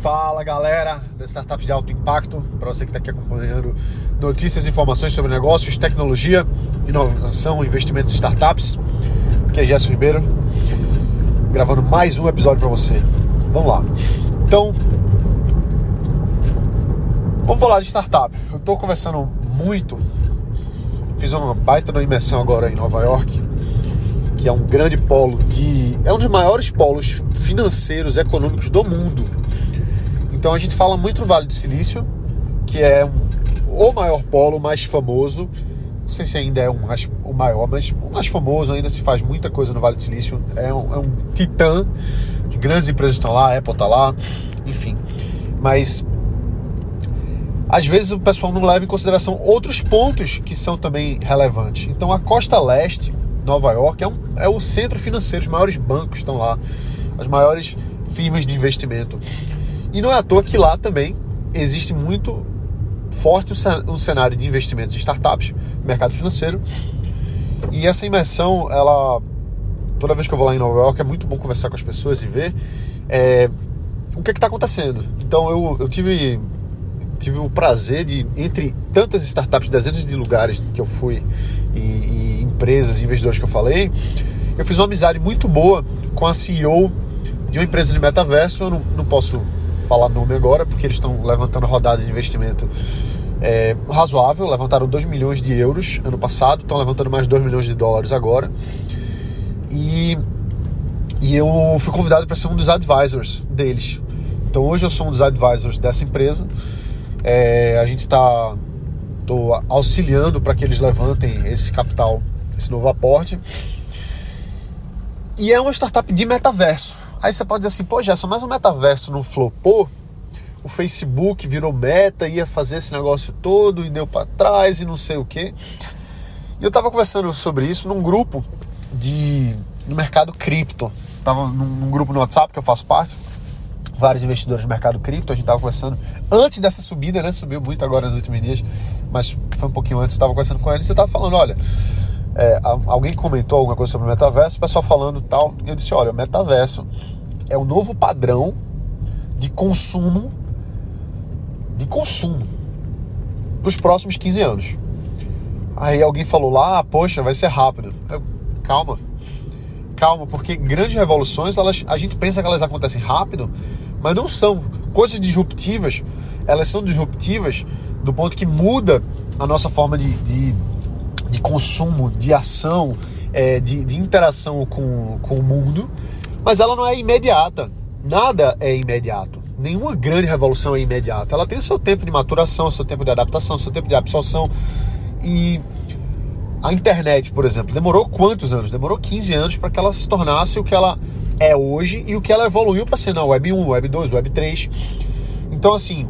Fala galera das startups de alto impacto, para você que está aqui acompanhando notícias e informações sobre negócios, tecnologia, inovação, investimentos em startups. Aqui é Gerson Ribeiro, gravando mais um episódio para você. Vamos lá. Então, vamos falar de startup. Eu estou conversando muito, fiz uma baita de imersão agora em Nova York, que é um grande polo de. é um dos maiores polos financeiros, econômicos do mundo então a gente fala muito do Vale do Silício, que é o maior polo, mais famoso. Não sei se ainda é mais, o maior, mas o mais famoso. Ainda se faz muita coisa no Vale do Silício. É um, é um titã. De grandes empresas estão lá, a Apple está lá, enfim. Mas às vezes o pessoal não leva em consideração outros pontos que são também relevantes. Então a costa leste, Nova York, é, um, é o centro financeiro, os maiores bancos estão lá, as maiores firmas de investimento. E não é à toa que lá também existe muito forte um cenário de investimentos em startups, mercado financeiro. E essa imersão, ela toda vez que eu vou lá em Nova York é muito bom conversar com as pessoas e ver é, o que é está acontecendo. Então eu, eu tive tive o prazer de entre tantas startups, dezenas de lugares que eu fui e, e empresas, investidores que eu falei, eu fiz uma amizade muito boa com a CEO de uma empresa de metaverso. Eu não, não posso falar nome agora, porque eles estão levantando rodada de investimento é, razoável. Levantaram 2 milhões de euros ano passado, estão levantando mais 2 milhões de dólares agora. E, e eu fui convidado para ser um dos advisors deles. Então hoje eu sou um dos advisors dessa empresa. É, a gente está auxiliando para que eles levantem esse capital, esse novo aporte. E é uma startup de metaverso. Aí você pode dizer assim, pô, Gerson, mas o metaverso não flopou? O Facebook virou meta, ia fazer esse negócio todo e deu para trás e não sei o quê. E eu tava conversando sobre isso num grupo de no mercado cripto. Tava num, num grupo no WhatsApp que eu faço parte, vários investidores do mercado cripto. A gente tava conversando antes dessa subida, né? Subiu muito agora nos últimos dias, mas foi um pouquinho antes. Eu tava conversando com eles e você tava falando: olha, é, alguém comentou alguma coisa sobre o metaverso, o pessoal falando tal. E eu disse: olha, o metaverso é o novo padrão de consumo de consumo para os próximos 15 anos. Aí alguém falou lá, ah, poxa, vai ser rápido. Eu, calma, calma, porque grandes revoluções, elas, a gente pensa que elas acontecem rápido, mas não são. Coisas disruptivas, elas são disruptivas do ponto que muda a nossa forma de, de, consumo, de ação, é, de, de interação com, com o mundo mas ela não é imediata. Nada é imediato. Nenhuma grande revolução é imediata. Ela tem o seu tempo de maturação, o seu tempo de adaptação, o seu tempo de absorção. E a internet, por exemplo, demorou quantos anos? Demorou 15 anos para que ela se tornasse o que ela é hoje e o que ela evoluiu para ser na Web 1, Web 2, Web 3. Então, assim,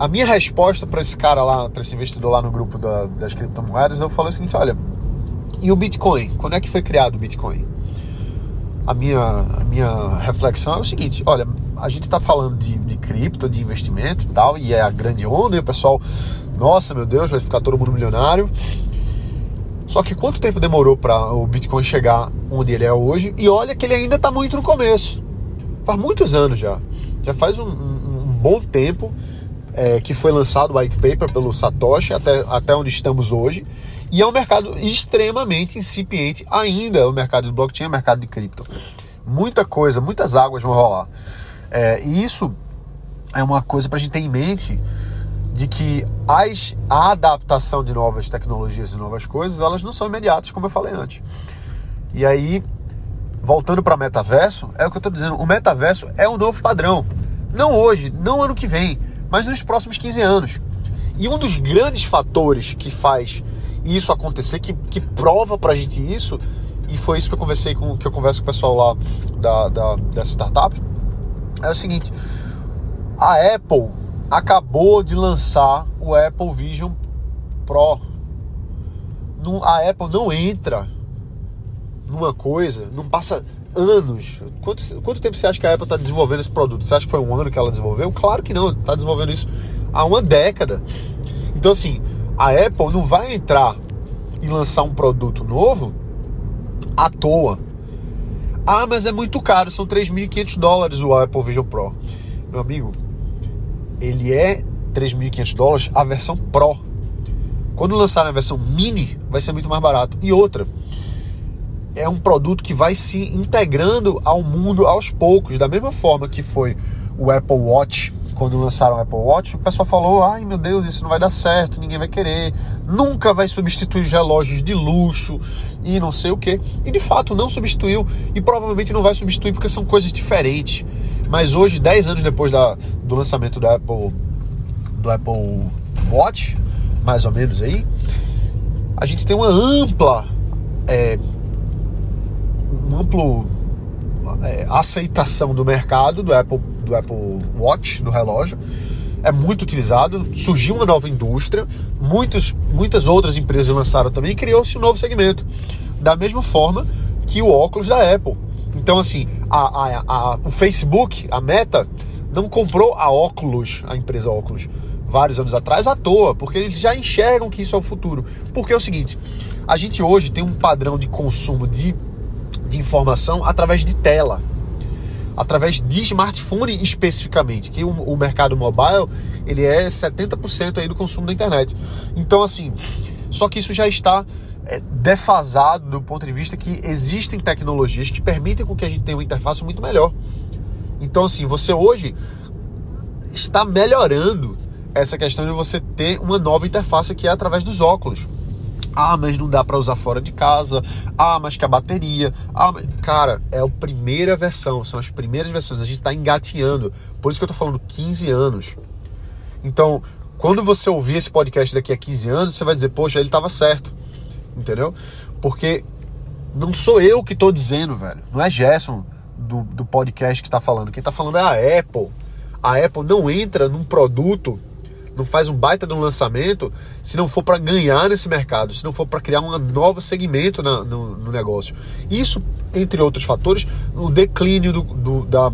a minha resposta para esse cara lá, para esse investidor lá no grupo da, das criptomoedas, eu falei o seguinte: olha, e o Bitcoin? Quando é que foi criado o Bitcoin? a minha, a minha reflexão é o seguinte: olha, a gente está falando de, de cripto, de investimento e tal, e é a grande onda, e o pessoal, nossa, meu Deus, vai ficar todo mundo milionário. Só que quanto tempo demorou para o Bitcoin chegar onde ele é hoje? E olha que ele ainda está muito no começo. Faz muitos anos já. Já faz um, um, um bom tempo é, que foi lançado o white paper pelo Satoshi até, até onde estamos hoje. E é um mercado extremamente incipiente ainda, o mercado de blockchain, o mercado de cripto. Muita coisa, muitas águas vão rolar. É, e isso é uma coisa para a gente ter em mente de que as, a adaptação de novas tecnologias e novas coisas, elas não são imediatas, como eu falei antes. E aí, voltando para metaverso, é o que eu estou dizendo, o metaverso é o novo padrão. Não hoje, não ano que vem, mas nos próximos 15 anos. E um dos grandes fatores que faz isso acontecer, que, que prova pra gente isso, e foi isso que eu conversei com que eu converso com o pessoal lá da, da, dessa startup, é o seguinte, a Apple acabou de lançar o Apple Vision Pro. a Apple não entra numa coisa, não passa anos. Quanto, quanto tempo você acha que a Apple está desenvolvendo esse produto? Você acha que foi um ano que ela desenvolveu? Claro que não, está desenvolvendo isso há uma década. Então, assim, a Apple não vai entrar e lançar um produto novo à toa. Ah, mas é muito caro, são 3.500 dólares o Apple Vision Pro. meu amigo, ele é 3.500 dólares a versão Pro. Quando lançar a versão Mini, vai ser muito mais barato. E outra, é um produto que vai se integrando ao mundo aos poucos, da mesma forma que foi o Apple Watch. Quando lançaram o Apple Watch, o pessoal falou: ai meu Deus, isso não vai dar certo, ninguém vai querer, nunca vai substituir os relógios de luxo e não sei o que. E de fato não substituiu e provavelmente não vai substituir porque são coisas diferentes. Mas hoje, 10 anos depois da, do lançamento do Apple, do Apple Watch, mais ou menos aí, a gente tem uma ampla é, amplo é, aceitação do mercado do Apple, do Apple Watch, do relógio. É muito utilizado, surgiu uma nova indústria, muitos, muitas outras empresas lançaram também e criou-se um novo segmento. Da mesma forma que o óculos da Apple. Então, assim, a, a, a, o Facebook, a Meta, não comprou a Oculus, a empresa Oculus, vários anos atrás à toa, porque eles já enxergam que isso é o futuro. Porque é o seguinte, a gente hoje tem um padrão de consumo de de informação através de tela, através de smartphone especificamente, que o, o mercado mobile ele é 70% aí do consumo da internet. Então assim, só que isso já está é, defasado do ponto de vista que existem tecnologias que permitem com que a gente tenha uma interface muito melhor. Então assim, você hoje está melhorando essa questão de você ter uma nova interface que é através dos óculos. Ah, mas não dá para usar fora de casa. Ah, mas que a bateria. Ah, cara, é a primeira versão, são as primeiras versões. A gente está engateando. Por isso que eu tô falando 15 anos. Então, quando você ouvir esse podcast daqui a 15 anos, você vai dizer, poxa, ele estava certo. Entendeu? Porque não sou eu que estou dizendo, velho. Não é Gerson do, do podcast que está falando. Quem está falando é a Apple. A Apple não entra num produto não faz um baita de um lançamento se não for para ganhar nesse mercado, se não for para criar um novo segmento na, no, no, negócio. Isso, entre outros fatores, o declínio do, do, da,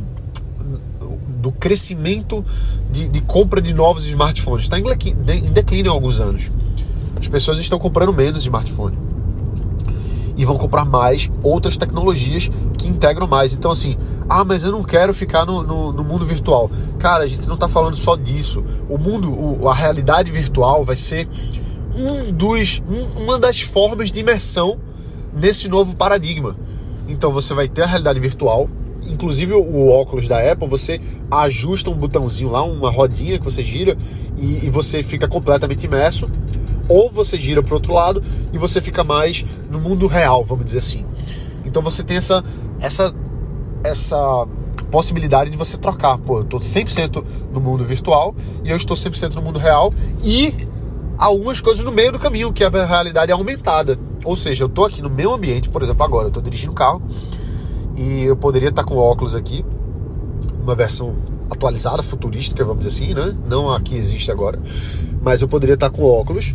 do crescimento de, de, compra de novos smartphones. Está em declínio há alguns anos. As pessoas estão comprando menos smartphone e vão comprar mais outras tecnologias que integram mais. Então, assim, ah, mas eu não quero ficar no, no, no mundo virtual. Cara, a gente não está falando só disso. O mundo, o, a realidade virtual vai ser um dos, um, uma das formas de imersão nesse novo paradigma. Então, você vai ter a realidade virtual. Inclusive o óculos da Apple, você ajusta um botãozinho lá, uma rodinha que você gira e, e você fica completamente imerso ou você gira para o outro lado e você fica mais no mundo real, vamos dizer assim. Então você tem essa essa essa possibilidade de você trocar. Pô, eu estou 100% no mundo virtual e eu estou 100% no mundo real e algumas coisas no meio do caminho, que a realidade é aumentada. Ou seja, eu estou aqui no meu ambiente, por exemplo, agora eu estou dirigindo um carro e eu poderia estar com óculos aqui, uma versão atualizada, futurística, vamos dizer assim, né? Não a que existe agora mas eu poderia estar com óculos.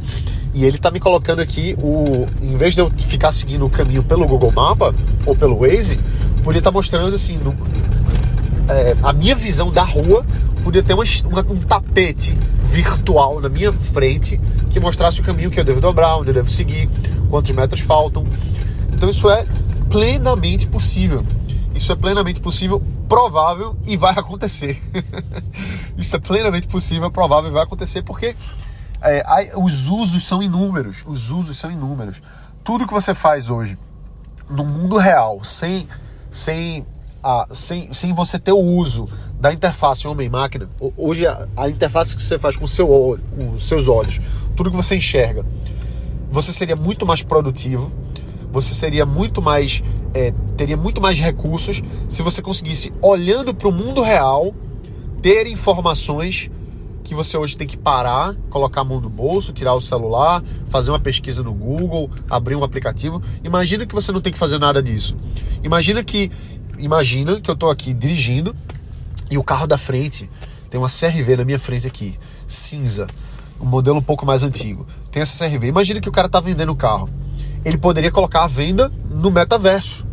E ele está me colocando aqui o. Em vez de eu ficar seguindo o caminho pelo Google Mapa ou pelo Waze, poderia estar mostrando assim. No, é, a minha visão da rua podia ter uma, um tapete virtual na minha frente que mostrasse o caminho que eu devo dobrar, onde eu devo seguir, quantos metros faltam. Então isso é plenamente possível. Isso é plenamente possível, provável e vai acontecer. Isso é plenamente possível, provável e vai acontecer porque é, os usos são inúmeros. Os usos são inúmeros. Tudo que você faz hoje no mundo real, sem, sem, sem, sem você ter o uso da interface homem-máquina, hoje a, a, interface que você faz com, seu, com os seus olhos, tudo que você enxerga, você seria muito mais produtivo você seria muito mais é, teria muito mais recursos se você conseguisse olhando para o mundo real ter informações que você hoje tem que parar, colocar a mão no bolso, tirar o celular, fazer uma pesquisa no Google, abrir um aplicativo. Imagina que você não tem que fazer nada disso. Imagina que imagina que eu estou aqui dirigindo e o carro da frente tem uma CRV na minha frente aqui, cinza, um modelo um pouco mais antigo. Tem essa CRV. Imagina que o cara está vendendo o carro ele poderia colocar a venda no metaverso,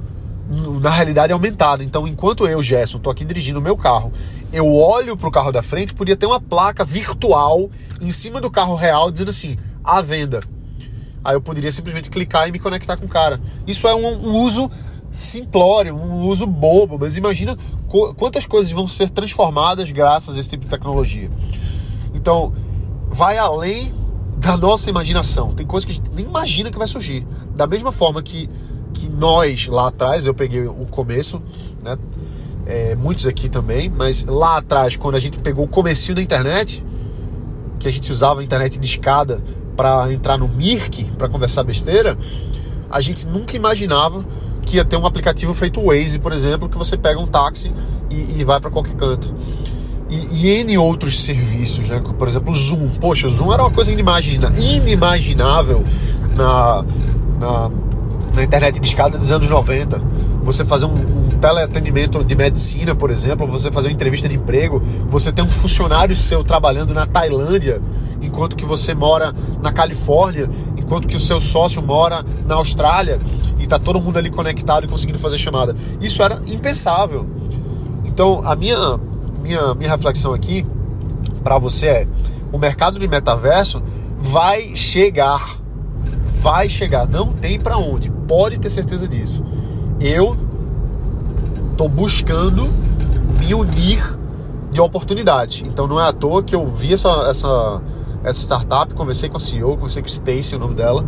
na realidade aumentada. Então, enquanto eu, Gerson, estou aqui dirigindo o meu carro, eu olho para o carro da frente, podia ter uma placa virtual em cima do carro real dizendo assim: à venda. Aí eu poderia simplesmente clicar e me conectar com o cara. Isso é um, um uso simplório, um uso bobo, mas imagina quantas coisas vão ser transformadas graças a esse tipo de tecnologia. Então, vai além da nossa imaginação. Tem coisas que a gente nem imagina que vai surgir. Da mesma forma que, que nós lá atrás, eu peguei o começo, né? É, muitos aqui também, mas lá atrás, quando a gente pegou o comecinho da internet, que a gente usava a internet de escada para entrar no Mirk, para conversar besteira, a gente nunca imaginava que ia ter um aplicativo feito Waze, por exemplo, que você pega um táxi e, e vai para qualquer canto. E, e N outros serviços, né? Por exemplo, o Zoom. Poxa, o Zoom era uma coisa inimagina, inimaginável na, na, na internet de escada dos anos 90. Você fazer um, um teleatendimento de medicina, por exemplo, você fazer uma entrevista de emprego, você ter um funcionário seu trabalhando na Tailândia, enquanto que você mora na Califórnia, enquanto que o seu sócio mora na Austrália e tá todo mundo ali conectado e conseguindo fazer chamada. Isso era impensável. Então, a minha minha, minha reflexão aqui para você é: o mercado de metaverso vai chegar. Vai chegar, não tem para onde, pode ter certeza disso. Eu tô buscando me unir de oportunidade. Então não é à toa que eu vi essa, essa, essa startup, conversei com a CEO, conversei com Stacy, o nome dela.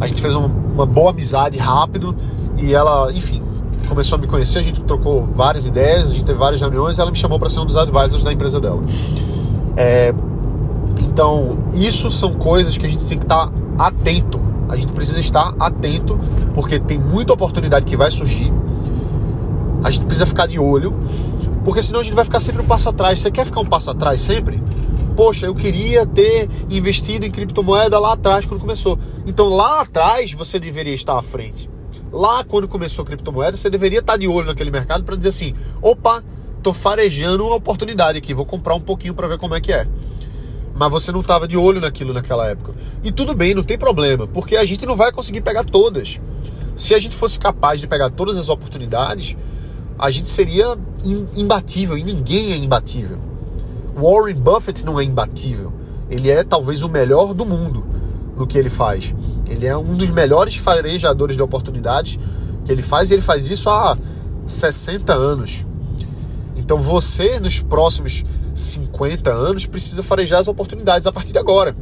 A gente fez uma, uma boa amizade rápido e ela, enfim, começou a me conhecer, a gente trocou várias ideias, a gente teve várias reuniões, ela me chamou para ser um dos advisors da empresa dela. É, então, isso são coisas que a gente tem que estar tá atento. A gente precisa estar atento, porque tem muita oportunidade que vai surgir. A gente precisa ficar de olho, porque senão a gente vai ficar sempre um passo atrás. Você quer ficar um passo atrás sempre? Poxa, eu queria ter investido em criptomoeda lá atrás quando começou. Então lá atrás você deveria estar à frente lá quando começou a criptomoeda, você deveria estar de olho naquele mercado para dizer assim: opa, tô farejando uma oportunidade aqui, vou comprar um pouquinho para ver como é que é. Mas você não estava de olho naquilo naquela época. E tudo bem, não tem problema, porque a gente não vai conseguir pegar todas. Se a gente fosse capaz de pegar todas as oportunidades, a gente seria imbatível e ninguém é imbatível. Warren Buffett não é imbatível. Ele é talvez o melhor do mundo no que ele faz. Ele é um dos melhores farejadores de oportunidades que ele faz e ele faz isso há 60 anos. Então você, nos próximos 50 anos, precisa farejar as oportunidades a partir de agora.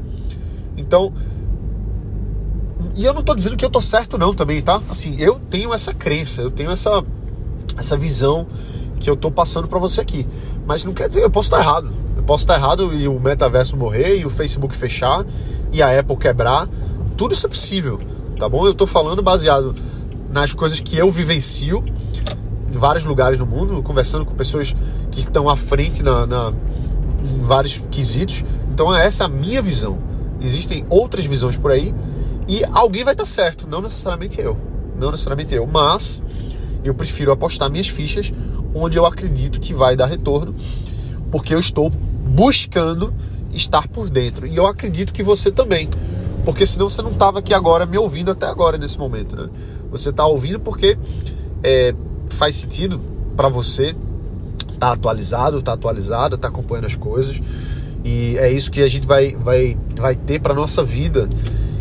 Então, e eu não estou dizendo que eu estou certo não também, tá? Assim, eu tenho essa crença, eu tenho essa, essa visão que eu estou passando para você aqui. Mas não quer dizer, eu posso estar errado. Eu posso estar errado e o metaverso morrer e o Facebook fechar e a Apple quebrar, tudo isso é possível, tá bom? Eu estou falando baseado nas coisas que eu vivencio em vários lugares no mundo, conversando com pessoas que estão à frente na, na em vários quesitos. Então essa é a minha visão. Existem outras visões por aí e alguém vai estar certo, não necessariamente eu, não necessariamente eu, mas eu prefiro apostar minhas fichas onde eu acredito que vai dar retorno, porque eu estou buscando estar por dentro. E eu acredito que você também. Porque senão você não estava aqui agora me ouvindo até agora nesse momento, né? Você está ouvindo porque é, faz sentido para você tá atualizado, tá atualizado, tá acompanhando as coisas. E é isso que a gente vai, vai, vai ter para nossa vida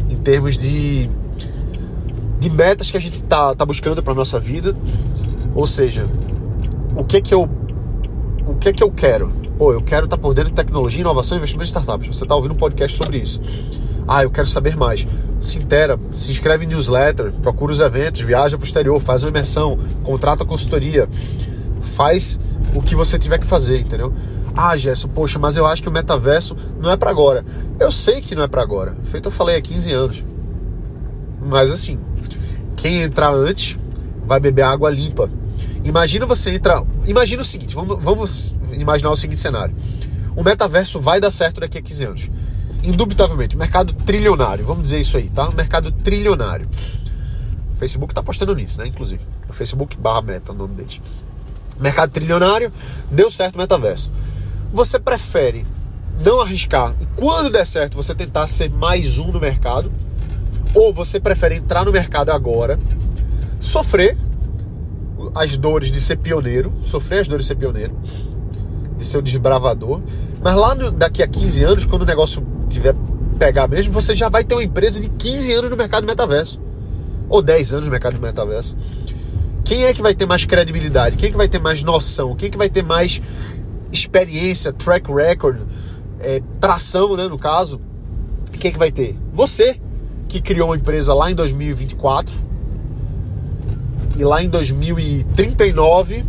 em termos de, de metas que a gente tá, tá buscando para nossa vida. Ou seja, o que que eu o que que eu quero? Pô, eu quero estar tá por dentro de tecnologia, inovação investimento em startups. Você está ouvindo um podcast sobre isso. Ah, eu quero saber mais. Se intera, se inscreve em newsletter, procura os eventos, viaja para o exterior, faz uma imersão, contrata consultoria, faz o que você tiver que fazer, entendeu? Ah, Gerson, poxa, mas eu acho que o metaverso não é para agora. Eu sei que não é para agora. Feito eu falei há 15 anos. Mas assim, quem entrar antes vai beber água limpa. Imagina você entrar. Imagina o seguinte: vamos, vamos imaginar o seguinte cenário. O metaverso vai dar certo daqui a 15 anos. Indubitavelmente, mercado trilionário, vamos dizer isso aí, tá? Mercado trilionário. O Facebook tá apostando nisso, né? Inclusive. O Facebook barra meta, o nome deles. Mercado trilionário, deu certo o metaverso. Você prefere não arriscar e quando der certo você tentar ser mais um no mercado? Ou você prefere entrar no mercado agora, sofrer as dores de ser pioneiro, sofrer as dores de ser pioneiro, de ser o desbravador, mas lá no, daqui a 15 anos, quando o negócio tiver pegar mesmo, você já vai ter uma empresa de 15 anos no mercado do metaverso, ou 10 anos no mercado do metaverso. Quem é que vai ter mais credibilidade? Quem é que vai ter mais noção? Quem é que vai ter mais experiência, track record, é, tração, né, no caso? Quem é que vai ter? Você, que criou uma empresa lá em 2024 e lá em 2039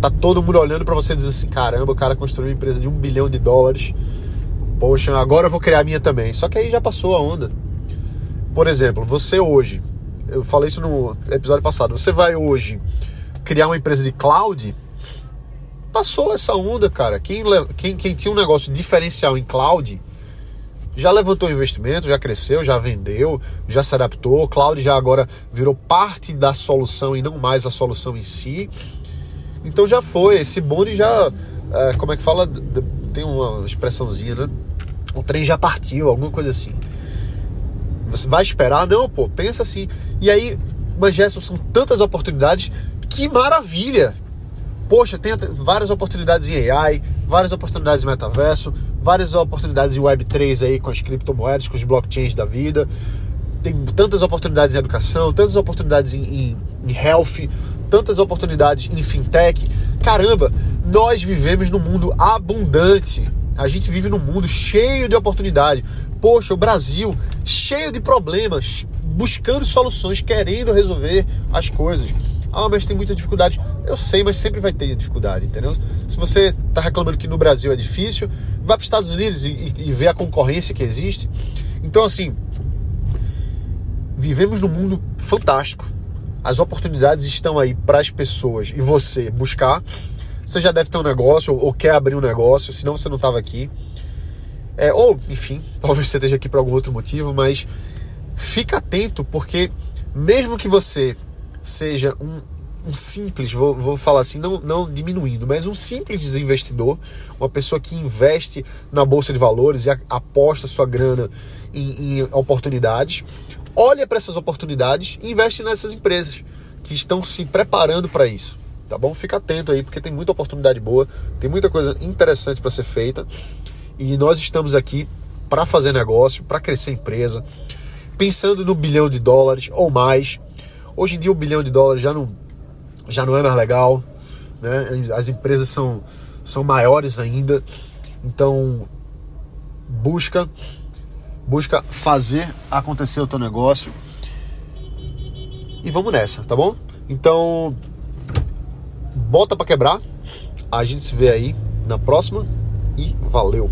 tá todo mundo olhando para você e dizendo assim, caramba, o cara construiu uma empresa de um bilhão de dólares. Poxa, agora eu vou criar a minha também. Só que aí já passou a onda. Por exemplo, você hoje, eu falei isso no episódio passado, você vai hoje criar uma empresa de cloud, passou essa onda, cara. Quem, quem, quem tinha um negócio diferencial em cloud já levantou investimento, já cresceu, já vendeu, já se adaptou. Cloud já agora virou parte da solução e não mais a solução em si. Então já foi, esse bonde já, é, como é que fala? Tem uma expressãozinha, né? O trem já partiu, alguma coisa assim. Você vai esperar? Não, pô, pensa assim. E aí, Gerson, são tantas oportunidades, que maravilha! Poxa, tem várias oportunidades em AI, várias oportunidades em metaverso, várias oportunidades em Web3 aí com as criptomoedas, com os blockchains da vida. Tem tantas oportunidades em educação, tantas oportunidades em, em, em health, tantas oportunidades em fintech. Caramba, nós vivemos num mundo abundante. A gente vive num mundo cheio de oportunidade. Poxa, o Brasil cheio de problemas, buscando soluções, querendo resolver as coisas. Ah, mas tem muita dificuldade. Eu sei, mas sempre vai ter dificuldade, entendeu? Se você está reclamando que no Brasil é difícil, vá para os Estados Unidos e, e, e vê a concorrência que existe. Então, assim, vivemos num mundo fantástico. As oportunidades estão aí para as pessoas e você buscar. Você já deve ter um negócio ou, quer abrir um negócio, senão você não estava aqui. É, ou, enfim, talvez você esteja aqui por algum outro motivo, mas fica atento porque mesmo que você seja um, um simples, vou, vou falar assim, não, não diminuindo, mas um simples investidor, uma pessoa que investe na bolsa de valores e a, aposta sua grana em, em oportunidades, olha para essas oportunidades e investe nessas empresas que estão se preparando para isso. Tá bom? Fica atento aí, porque tem muita oportunidade boa, tem muita coisa interessante para ser feita. E nós estamos aqui para fazer negócio, para crescer empresa, pensando no bilhão de dólares ou mais, Hoje em dia, um bilhão de dólares já não, já não é mais legal, né? As empresas são, são maiores ainda, então busca busca fazer acontecer o teu negócio e vamos nessa, tá bom? Então bota para quebrar. A gente se vê aí na próxima e valeu.